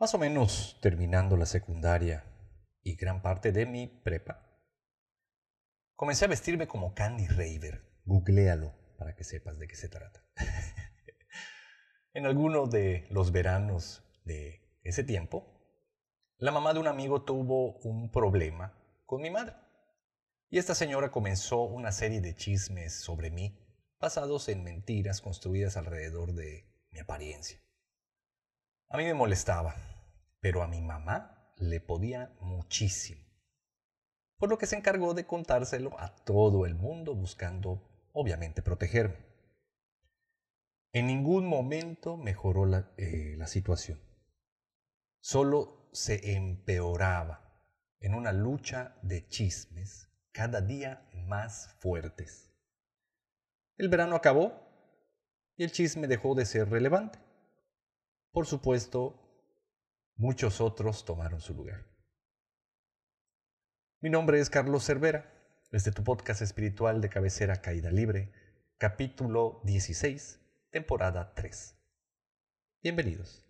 Más o menos terminando la secundaria y gran parte de mi prepa, comencé a vestirme como Candy Raver. Googlealo para que sepas de qué se trata. en alguno de los veranos de ese tiempo, la mamá de un amigo tuvo un problema con mi madre. Y esta señora comenzó una serie de chismes sobre mí, basados en mentiras construidas alrededor de mi apariencia. A mí me molestaba, pero a mi mamá le podía muchísimo. Por lo que se encargó de contárselo a todo el mundo buscando, obviamente, protegerme. En ningún momento mejoró la, eh, la situación. Solo se empeoraba en una lucha de chismes cada día más fuertes. El verano acabó y el chisme dejó de ser relevante. Por supuesto, muchos otros tomaron su lugar. Mi nombre es Carlos Cervera, desde tu podcast espiritual de cabecera Caída Libre, capítulo 16, temporada 3. Bienvenidos.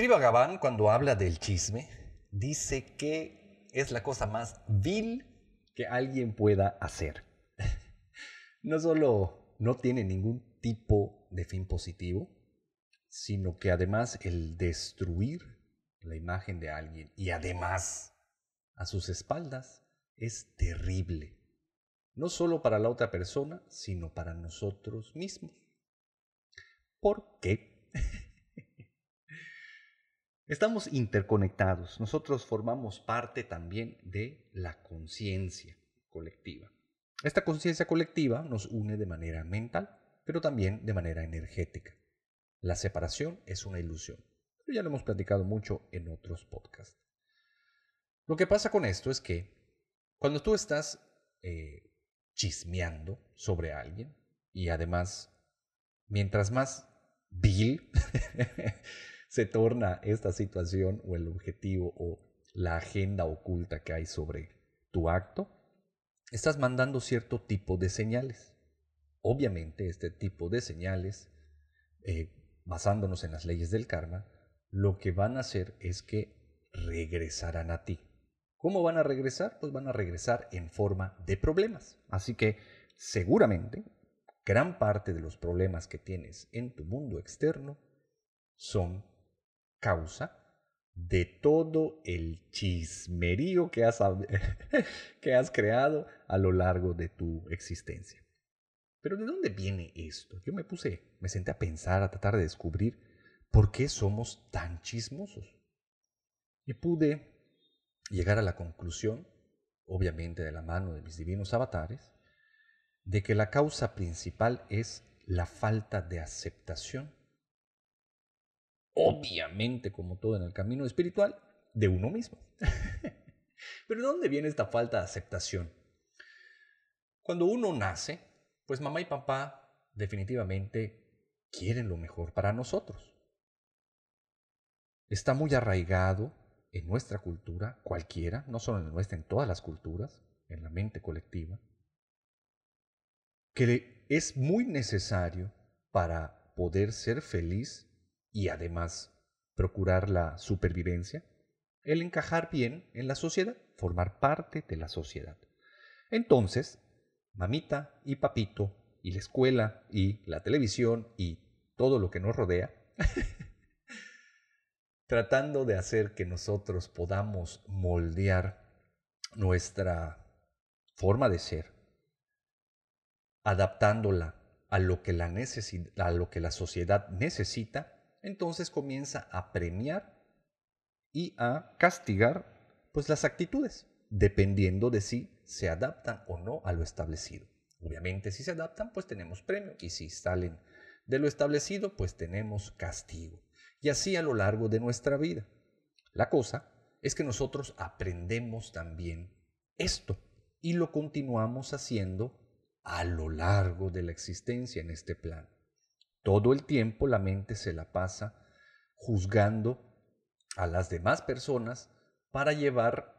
Sri Bhagavan, cuando habla del chisme, dice que es la cosa más vil que alguien pueda hacer. No solo no tiene ningún tipo de fin positivo, sino que además el destruir la imagen de alguien y además a sus espaldas es terrible. No solo para la otra persona, sino para nosotros mismos. ¿Por qué? Estamos interconectados, nosotros formamos parte también de la conciencia colectiva. Esta conciencia colectiva nos une de manera mental, pero también de manera energética. La separación es una ilusión, pero ya lo hemos platicado mucho en otros podcasts. Lo que pasa con esto es que cuando tú estás eh, chismeando sobre alguien, y además, mientras más vil se torna esta situación o el objetivo o la agenda oculta que hay sobre tu acto, estás mandando cierto tipo de señales. Obviamente este tipo de señales, eh, basándonos en las leyes del karma, lo que van a hacer es que regresarán a ti. ¿Cómo van a regresar? Pues van a regresar en forma de problemas. Así que seguramente gran parte de los problemas que tienes en tu mundo externo son causa de todo el chismerío que has, que has creado a lo largo de tu existencia. Pero ¿de dónde viene esto? Yo me puse, me senté a pensar, a tratar de descubrir por qué somos tan chismosos. Y pude llegar a la conclusión, obviamente de la mano de mis divinos avatares, de que la causa principal es la falta de aceptación obviamente como todo en el camino espiritual, de uno mismo. Pero ¿de dónde viene esta falta de aceptación? Cuando uno nace, pues mamá y papá definitivamente quieren lo mejor para nosotros. Está muy arraigado en nuestra cultura, cualquiera, no solo en nuestra, en todas las culturas, en la mente colectiva, que es muy necesario para poder ser feliz y además procurar la supervivencia, el encajar bien en la sociedad, formar parte de la sociedad. Entonces, mamita y papito y la escuela y la televisión y todo lo que nos rodea, tratando de hacer que nosotros podamos moldear nuestra forma de ser, adaptándola a lo que la, a lo que la sociedad necesita, entonces comienza a premiar y a castigar pues las actitudes. dependiendo de si se adaptan o no a lo establecido. Obviamente si se adaptan, pues tenemos premio y si salen de lo establecido, pues tenemos castigo. Y así a lo largo de nuestra vida. La cosa es que nosotros aprendemos también esto y lo continuamos haciendo a lo largo de la existencia en este plan. Todo el tiempo la mente se la pasa juzgando a las demás personas para llevar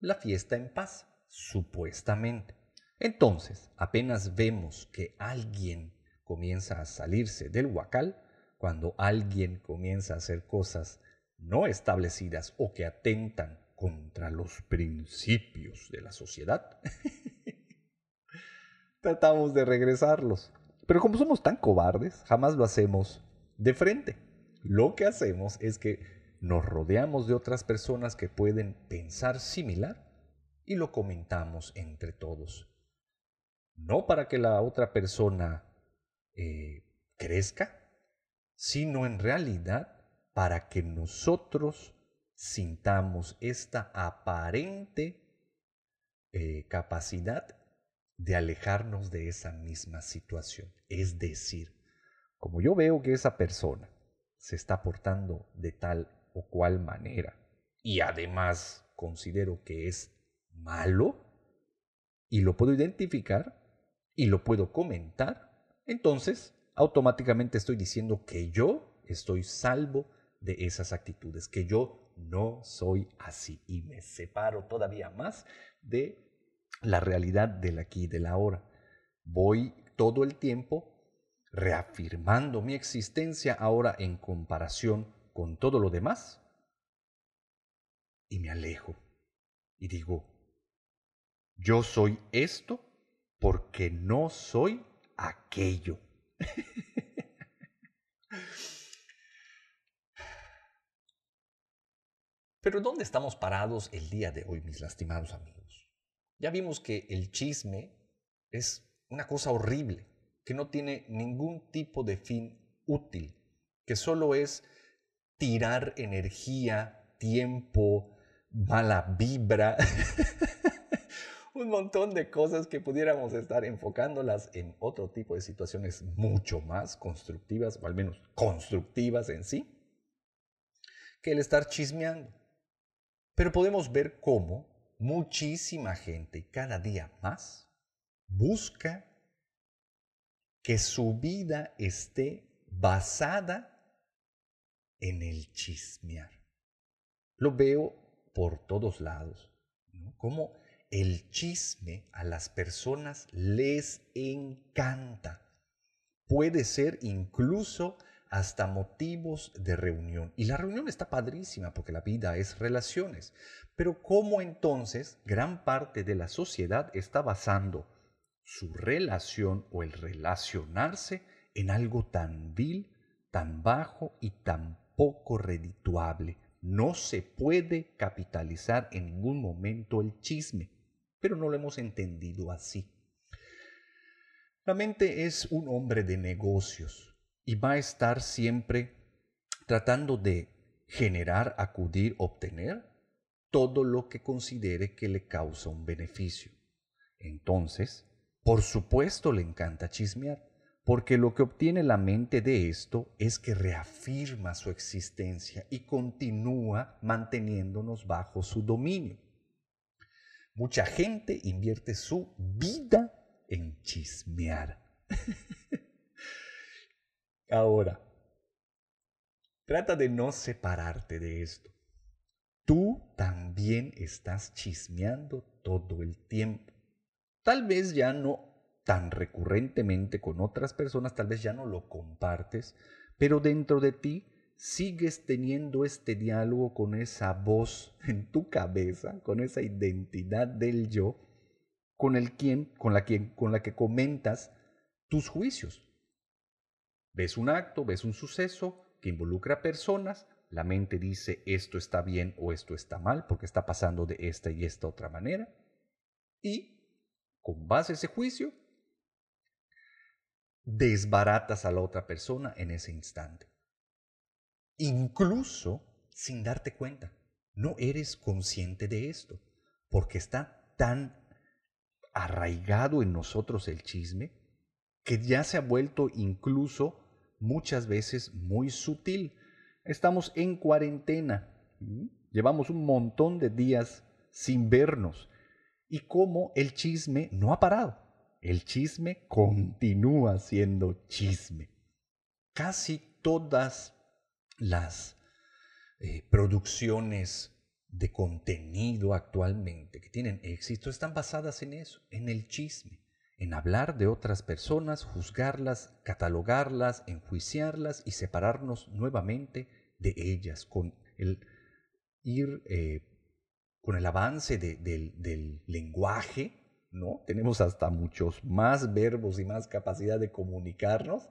la fiesta en paz, supuestamente. Entonces, apenas vemos que alguien comienza a salirse del huacal, cuando alguien comienza a hacer cosas no establecidas o que atentan contra los principios de la sociedad, tratamos de regresarlos. Pero como somos tan cobardes, jamás lo hacemos de frente. Lo que hacemos es que nos rodeamos de otras personas que pueden pensar similar y lo comentamos entre todos. No para que la otra persona eh, crezca, sino en realidad para que nosotros sintamos esta aparente eh, capacidad de alejarnos de esa misma situación. Es decir, como yo veo que esa persona se está portando de tal o cual manera y además considero que es malo y lo puedo identificar y lo puedo comentar, entonces automáticamente estoy diciendo que yo estoy salvo de esas actitudes, que yo no soy así y me separo todavía más de la realidad del aquí y del ahora. Voy todo el tiempo reafirmando mi existencia ahora en comparación con todo lo demás y me alejo y digo, yo soy esto porque no soy aquello. Pero ¿dónde estamos parados el día de hoy, mis lastimados amigos? Ya vimos que el chisme es una cosa horrible, que no tiene ningún tipo de fin útil, que solo es tirar energía, tiempo, mala vibra, un montón de cosas que pudiéramos estar enfocándolas en otro tipo de situaciones mucho más constructivas, o al menos constructivas en sí, que el estar chismeando. Pero podemos ver cómo muchísima gente cada día más busca que su vida esté basada en el chismear. Lo veo por todos lados. Como el chisme a las personas les encanta. Puede ser incluso hasta motivos de reunión. Y la reunión está padrísima porque la vida es relaciones. Pero ¿cómo entonces gran parte de la sociedad está basando su relación o el relacionarse en algo tan vil, tan bajo y tan poco redituable? No se puede capitalizar en ningún momento el chisme, pero no lo hemos entendido así. La mente es un hombre de negocios y va a estar siempre tratando de generar, acudir, obtener todo lo que considere que le causa un beneficio. Entonces, por supuesto le encanta chismear, porque lo que obtiene la mente de esto es que reafirma su existencia y continúa manteniéndonos bajo su dominio. Mucha gente invierte su vida en chismear. Ahora, trata de no separarte de esto. Tú también estás chismeando todo el tiempo. Tal vez ya no tan recurrentemente con otras personas, tal vez ya no lo compartes, pero dentro de ti sigues teniendo este diálogo con esa voz en tu cabeza, con esa identidad del yo, con el quien, con la, quien, con la que comentas tus juicios. Ves un acto, ves un suceso que involucra a personas, la mente dice esto está bien o esto está mal porque está pasando de esta y esta otra manera. Y con base a ese juicio, desbaratas a la otra persona en ese instante. Incluso sin darte cuenta. No eres consciente de esto. porque está tan arraigado en nosotros el chisme que ya se ha vuelto incluso muchas veces muy sutil. Estamos en cuarentena, llevamos un montón de días sin vernos y como el chisme no ha parado. El chisme continúa siendo chisme. Casi todas las eh, producciones de contenido actualmente que tienen éxito están basadas en eso, en el chisme, en hablar de otras personas, juzgarlas, catalogarlas, enjuiciarlas y separarnos nuevamente de ellas, con el ir eh, con el avance del lenguaje, ¿no? Tenemos hasta muchos más verbos y más capacidad de comunicarnos.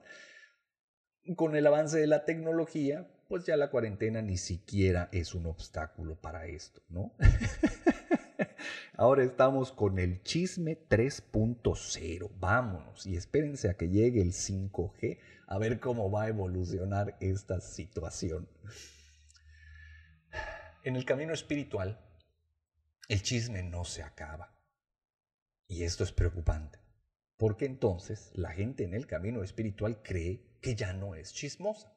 Con el avance de la tecnología, pues ya la cuarentena ni siquiera es un obstáculo para esto, ¿no? Ahora estamos con el chisme 3.0. Vámonos y espérense a que llegue el 5G a ver cómo va a evolucionar esta situación. En el camino espiritual, el chisme no se acaba. Y esto es preocupante, porque entonces la gente en el camino espiritual cree que ya no es chismosa.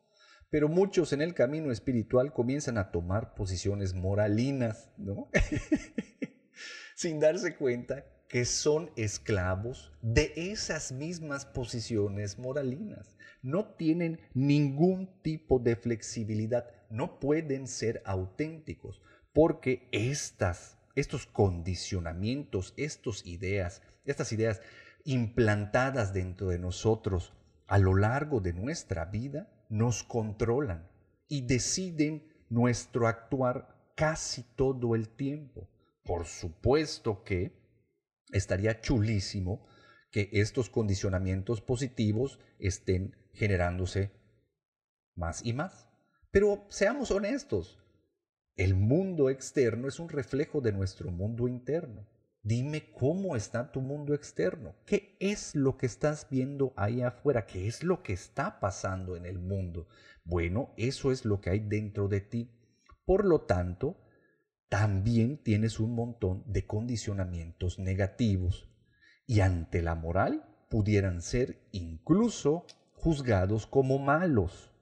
Pero muchos en el camino espiritual comienzan a tomar posiciones moralinas, ¿no? Sin darse cuenta que son esclavos de esas mismas posiciones moralinas. No tienen ningún tipo de flexibilidad, no pueden ser auténticos, porque estas, estos condicionamientos, estas ideas, estas ideas implantadas dentro de nosotros a lo largo de nuestra vida, nos controlan y deciden nuestro actuar casi todo el tiempo. Por supuesto que estaría chulísimo que estos condicionamientos positivos estén generándose más y más. Pero seamos honestos, el mundo externo es un reflejo de nuestro mundo interno. Dime cómo está tu mundo externo. ¿Qué es lo que estás viendo ahí afuera? ¿Qué es lo que está pasando en el mundo? Bueno, eso es lo que hay dentro de ti. Por lo tanto, también tienes un montón de condicionamientos negativos y ante la moral pudieran ser incluso juzgados como malos.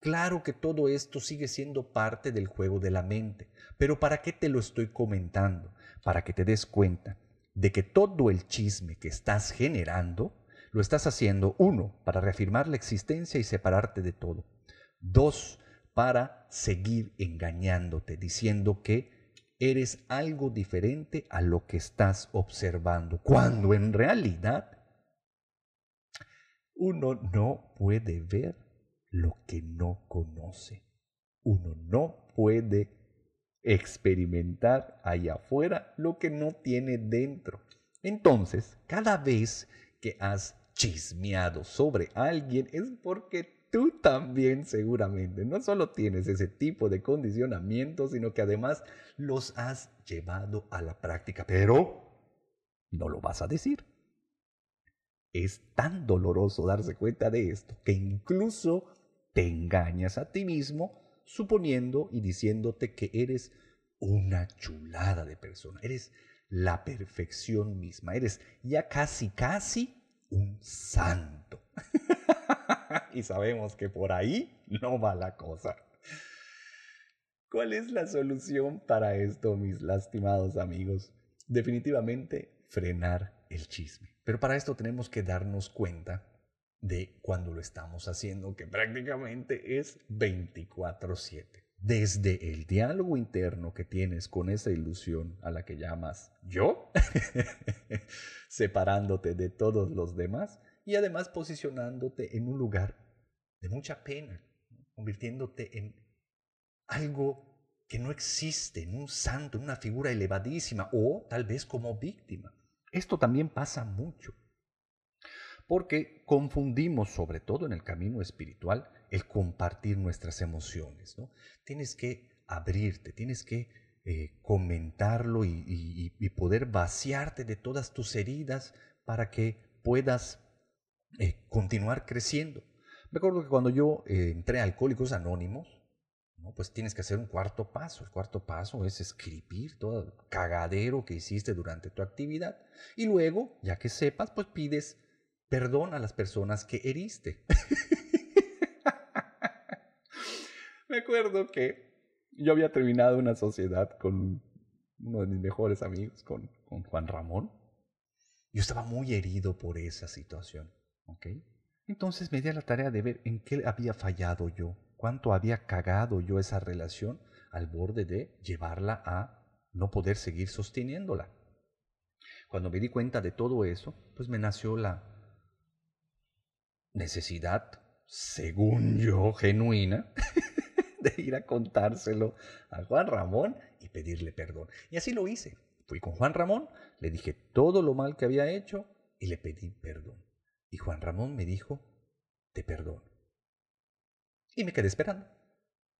Claro que todo esto sigue siendo parte del juego de la mente, pero ¿para qué te lo estoy comentando? Para que te des cuenta de que todo el chisme que estás generando lo estás haciendo, uno, para reafirmar la existencia y separarte de todo. Dos, para seguir engañándote, diciendo que eres algo diferente a lo que estás observando, cuando en realidad uno no puede ver lo que no conoce. Uno no puede experimentar allá afuera lo que no tiene dentro. Entonces, cada vez que has chismeado sobre alguien es porque tú también seguramente no solo tienes ese tipo de condicionamientos, sino que además los has llevado a la práctica, pero no lo vas a decir. Es tan doloroso darse cuenta de esto que incluso te engañas a ti mismo suponiendo y diciéndote que eres una chulada de persona, eres la perfección misma, eres ya casi, casi un santo. y sabemos que por ahí no va la cosa. ¿Cuál es la solución para esto, mis lastimados amigos? Definitivamente frenar el chisme. Pero para esto tenemos que darnos cuenta de cuando lo estamos haciendo, que prácticamente es 24/7. Desde el diálogo interno que tienes con esa ilusión a la que llamas yo, separándote de todos los demás y además posicionándote en un lugar de mucha pena, convirtiéndote en algo que no existe, en un santo, en una figura elevadísima o tal vez como víctima. Esto también pasa mucho porque confundimos, sobre todo en el camino espiritual, el compartir nuestras emociones. ¿no? Tienes que abrirte, tienes que eh, comentarlo y, poder vaciarte de todas tus heridas para que puedas eh, continuar creciendo. Me acuerdo que cuando yo eh, entré a Alcohólicos Anónimos, Pues tienes que hacer un cuarto paso. El cuarto paso es escribir todo el cagadero que hiciste durante tu actividad. Y luego, ya que sepas, pues pides perdón a las personas que heriste. Me acuerdo que yo había terminado una sociedad con uno de mis mejores amigos, con, con Juan Ramón. Yo estaba muy herido por esa situación. ¿ok? Entonces me di a la tarea de ver en qué había fallado yo cuánto había cagado yo esa relación al borde de llevarla a no poder seguir sosteniéndola. Cuando me di cuenta de todo eso, pues me nació la necesidad, según yo, genuina, de ir a contárselo a Juan Ramón y pedirle perdón. Y así lo hice. Fui con Juan Ramón, le dije todo lo mal que había hecho y le pedí perdón. Y Juan Ramón me dijo, te perdono. Y me quedé esperando.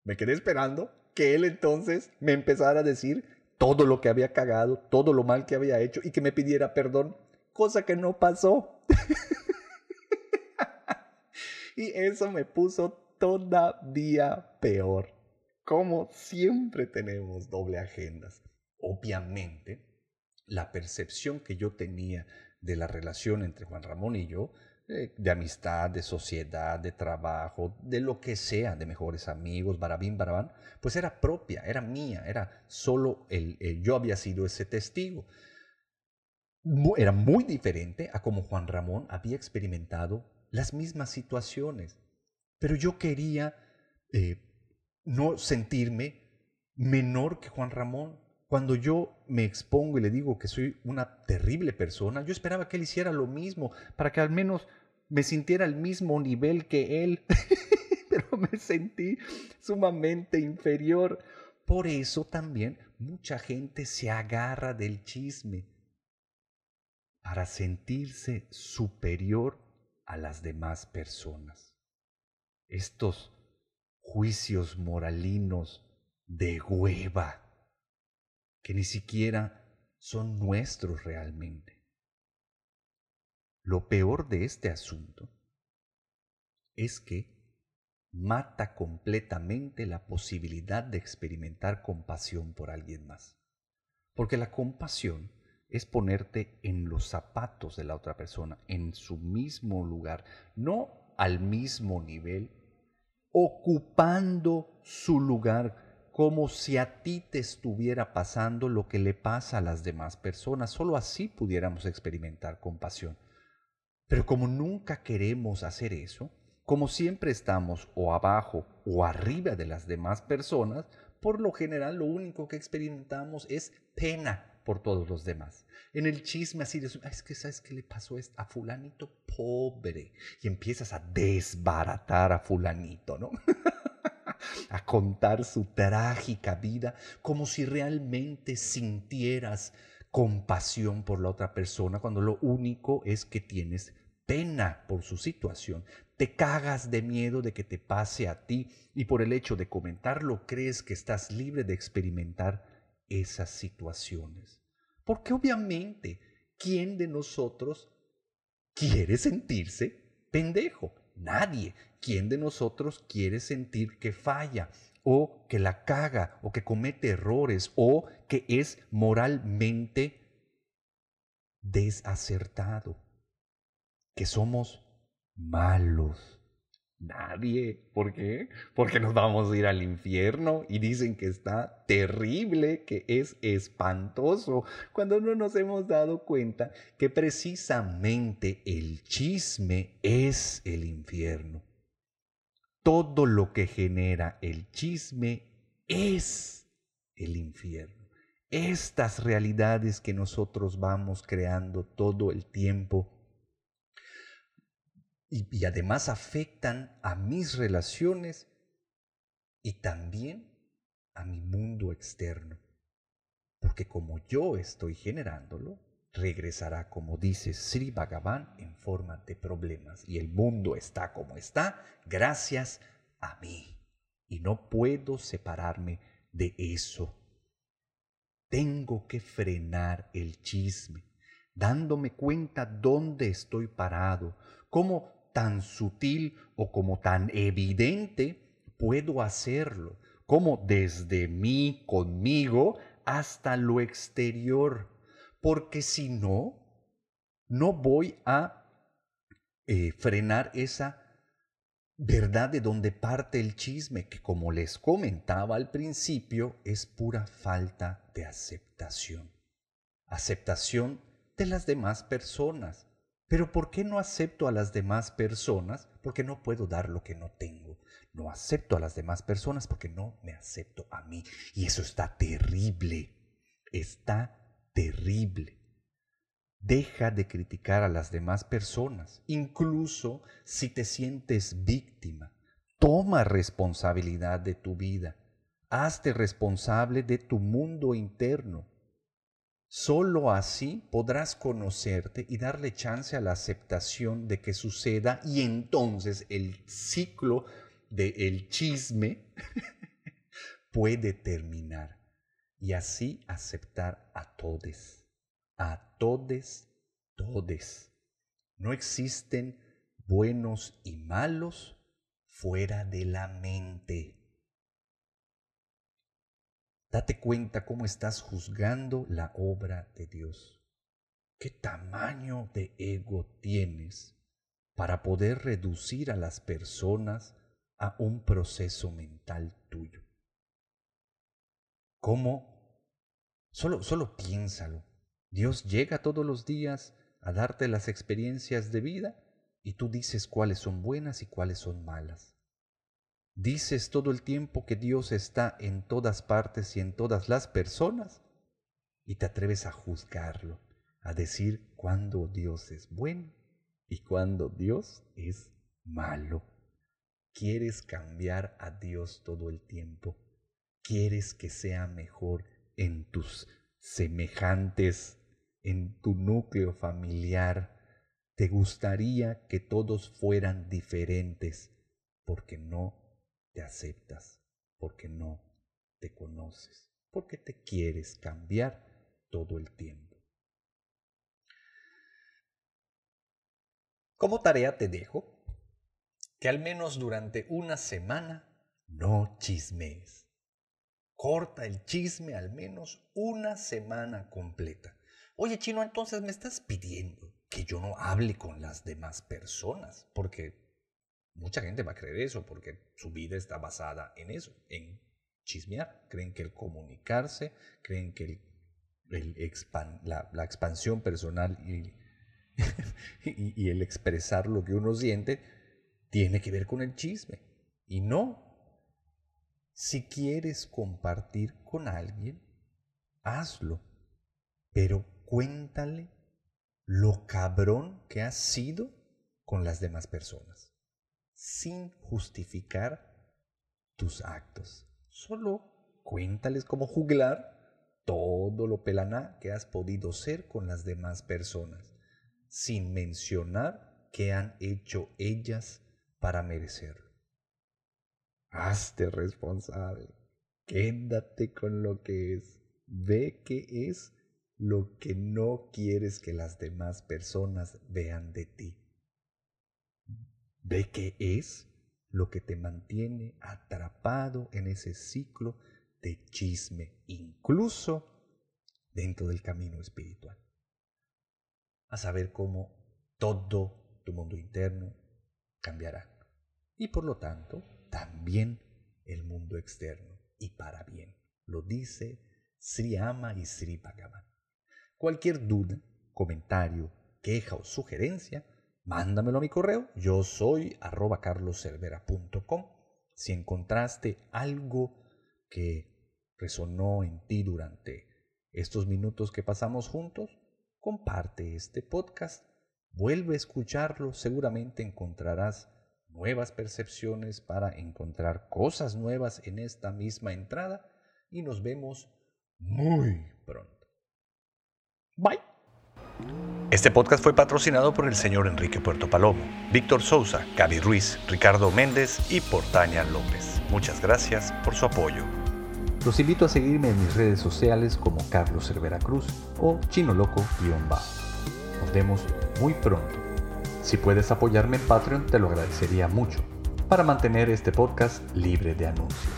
Me quedé esperando que él entonces me empezara a decir todo lo que había cagado, todo lo mal que había hecho y que me pidiera perdón, cosa que no pasó. y eso me puso todavía peor. Como siempre tenemos doble agendas. Obviamente, la percepción que yo tenía de la relación entre Juan Ramón y yo de amistad, de sociedad, de trabajo, de lo que sea, de mejores amigos, barabín, barabán, pues era propia, era mía, era solo el, yo había sido ese testigo. Era muy diferente a como Juan Ramón había experimentado las mismas situaciones, pero yo quería eh, no sentirme menor que Juan Ramón. Cuando yo me expongo y le digo que soy una terrible persona, yo esperaba que él hiciera lo mismo para que al menos me sintiera al mismo nivel que él, pero me sentí sumamente inferior. Por eso también mucha gente se agarra del chisme para sentirse superior a las demás personas. Estos juicios moralinos de hueva que ni siquiera son nuestros realmente. Lo peor de este asunto es que mata completamente la posibilidad de experimentar compasión por alguien más. Porque la compasión es ponerte en los zapatos de la otra persona, en su mismo lugar, no al mismo nivel, ocupando su lugar como si a ti te estuviera pasando lo que le pasa a las demás personas. Solo así pudiéramos experimentar compasión. Pero como nunca queremos hacer eso, como siempre estamos o abajo o arriba de las demás personas, por lo general lo único que experimentamos es pena por todos los demás. En el chisme así de, es que sabes qué le pasó a fulanito pobre y empiezas a desbaratar a fulanito, ¿no? a contar su trágica vida como si realmente sintieras compasión por la otra persona cuando lo único es que tienes pena por su situación. Te cagas de miedo de que te pase a ti y por el hecho de comentarlo crees que estás libre de experimentar esas situaciones. Porque obviamente, ¿quién de nosotros quiere sentirse pendejo? Nadie. ¿Quién de nosotros quiere sentir que falla o que la caga o que comete errores o que es moralmente desacertado? Que somos malos. Nadie. ¿Por qué? Porque nos vamos a ir al infierno y dicen que está terrible, que es espantoso, cuando no nos hemos dado cuenta que precisamente el chisme es el infierno. Todo lo que genera el chisme es el infierno. Estas realidades que nosotros vamos creando todo el tiempo y, además afectan a mis relaciones y también a mi mundo externo. Porque como yo estoy generándolo, regresará, como dice Sri Bhagavan, en forma de problemas. Y el mundo está como está gracias a mí. Y no puedo separarme de eso. Tengo que frenar el chisme, dándome cuenta dónde estoy parado, cómo tan sutil o como tan evidente puedo hacerlo, como desde mí, conmigo, hasta lo exterior. Porque si no, no voy a eh, frenar esa verdad de donde parte el chisme, que como les comentaba al principio, es pura falta de aceptación. Aceptación de las demás personas. Pero ¿por qué no acepto a las demás personas? Porque no puedo dar lo que no tengo. No acepto a las demás personas porque no me acepto a mí. Y eso está terrible. Está terrible. Deja de criticar a las demás personas, incluso si te sientes víctima. Toma responsabilidad de tu vida. Hazte responsable de tu mundo interno. Solo así podrás conocerte y darle chance a la aceptación de que suceda y entonces el ciclo del chisme puede terminar y así aceptar a todos, a todes, todes. No existen buenos y malos fuera de la mente. Date cuenta cómo estás juzgando la obra de Dios. ¿Qué tamaño de ego tienes para poder reducir a las personas a un proceso mental tuyo. ¿Cómo? Solo, solo piénsalo. Dios llega todos los días a darte las experiencias de vida y tú dices cuáles son buenas y cuáles son malas. Dices todo el tiempo que Dios está en todas partes y en todas las personas y te atreves a juzgarlo, a decir cuándo Dios es bueno y cuándo Dios es malo. Quieres cambiar a Dios todo el tiempo. Quieres que sea mejor en tus semejantes, en tu núcleo familiar. Te gustaría que todos fueran diferentes porque no te aceptas, porque no te conoces, porque te quieres cambiar todo el tiempo. Como tarea te dejo que al menos durante una semana no chismees. Corta el chisme al menos una semana completa. Oye, chino, entonces me estás pidiendo que yo no hable con las demás personas, porque mucha gente va a creer eso, porque su vida está basada en eso, en chismear. Creen que el comunicarse, creen que el, la, expansión personal y, y el expresar lo que uno siente tiene que ver con el chisme. Y no. Si quieres compartir con alguien, hazlo. Pero cuéntale lo cabrón que has sido con las demás personas, sin justificar tus actos. Solo cuéntales como juglar todo lo pelaná que has podido ser con las demás personas, sin mencionar qué han hecho ellas para merecerlo. Hazte responsable. Quédate con lo que es. Ve que es lo que no quieres que las demás personas vean de ti. Ve que es lo que te mantiene atrapado en ese ciclo de chisme, incluso dentro del camino espiritual. A saber cómo todo tu mundo interno cambiará y por lo tanto también el mundo externo y para bien. Lo dice Sri Ama y Sri Bhagavan. Cualquier duda, comentario, queja o sugerencia, mándamelo a mi correo. Yo soy arroba carloservera.com. Si encontraste algo que resonó en ti durante estos minutos que pasamos juntos, comparte este podcast, vuelve a escucharlo, seguramente encontrarás nuevas percepciones para encontrar cosas nuevas en esta misma entrada y nos vemos muy pronto. Bye. Este podcast fue patrocinado por el señor Enrique Puerto Palomo, Víctor Sousa, Gaby Ruiz, Ricardo Méndez y Portaña López. Muchas gracias por su apoyo. Los invito a seguirme en mis redes sociales como Carlos Cervera Cruz o Chino Loco-Bajo. Nos vemos muy pronto. Si puedes apoyarme en Patreon, te lo agradecería mucho para mantener este podcast libre de anuncios.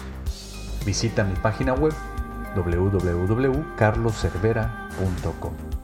Visita mi página web www.carloservera.com.